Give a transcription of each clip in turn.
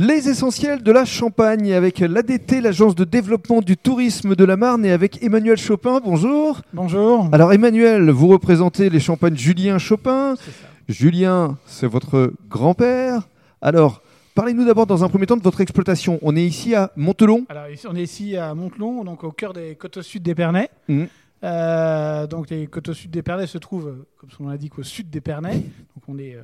Les essentiels de la Champagne avec l'ADT, l'agence de développement du tourisme de la Marne et avec Emmanuel Chopin. Bonjour. Bonjour. Alors Emmanuel, vous représentez les champagnes Julien Chopin. Julien, c'est votre grand-père. Alors, parlez-nous d'abord dans un premier temps de votre exploitation. On est ici à Montelon. Alors, on est ici à Montelon, donc au cœur des côtes au sud d'Épernay. Mmh. Euh, donc les côtes au sud d'Épernay se trouvent, comme son nom l'indique, au sud d'Épernay. On est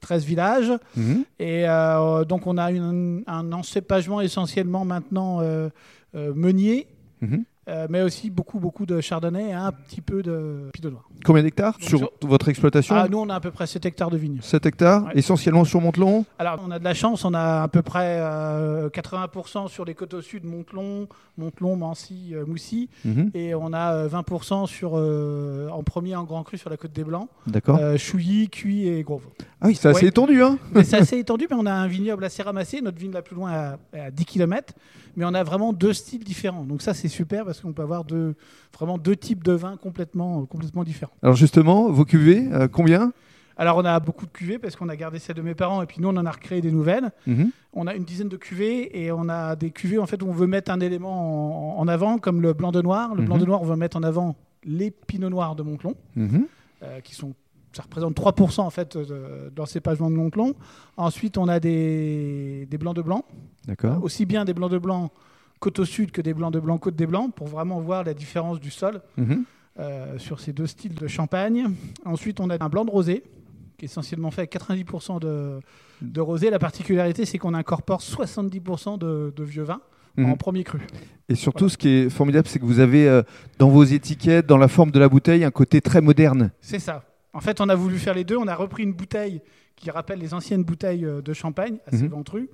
13 villages. Mmh. Et euh, donc on a une- un encépagement essentiellement maintenant euh, euh, meunier, Mmh. Euh, mais aussi beaucoup, beaucoup de chardonnay et un petit peu de pinot noir. Combien d'hectares sur sur- votre exploitation Ah, nous on a à peu près 7 hectares de vignes. 7 hectares, Ouais. essentiellement sur Montelon. Alors, on a de la chance, on a à peu près euh, 80% sur les côtes au sud, Montelon, Montelon, Mancy, euh, Moussy, Mmh. et on a euh, 20% sur, euh, en premier en Grand Cru sur la côte des Blancs, D'accord. Chouilly, Cuy et Gros. ah oui, c'est assez ouais. étendu. Hein c'est assez étendu, mais on a un vignoble assez ramassé, notre vigne la plus loin à, à 10 km, mais on a vraiment deux styles différents. Donc ça, c'est super parce qu'on peut avoir deux, vraiment deux types de vins complètement, complètement différents. Alors justement, vos cuvées, euh, combien? Alors on a beaucoup de cuvées parce qu'on a gardé celles de mes parents et puis nous on en a recréé des nouvelles. Mmh. On a une dizaine de cuvées et on a des cuvées en fait où on veut mettre un élément en, en avant comme le blanc de noir. Le blanc Mhm. de noir, on veut mettre en avant les pinots noirs de Montelon Mmh. euh, qui sont ça représente 3% en fait de, de l'encépagement de Montelon. Ensuite, on a des, des blancs de blanc, D'accord. aussi bien des blancs de blanc côte au sud que des blancs de blanc côte des blancs pour vraiment voir la différence du sol Mmh. euh, sur ces deux styles de champagne. Ensuite, on a un blanc de rosé qui est essentiellement fait avec 90% de, de rosé. La particularité, c'est qu'on incorpore 70% de, de vieux vin Mhm. en premier cru. Et surtout, ce qui est formidable, c'est que vous avez euh, dans vos étiquettes, dans la forme de la bouteille, un côté très moderne. C'est ça. En fait, on a voulu faire les deux. On a repris une bouteille qui rappelle les anciennes bouteilles euh, de champagne, assez Mhm. ventrues,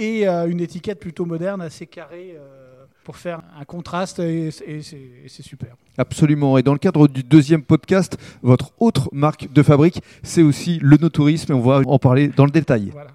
et euh, une étiquette plutôt moderne, assez carrée, euh, pour faire un contraste, et, c'est super. Absolument. Et dans le cadre du deuxième podcast, votre autre marque de fabrique, c'est aussi le no-tourisme. Et on va en parler dans le détail. Voilà.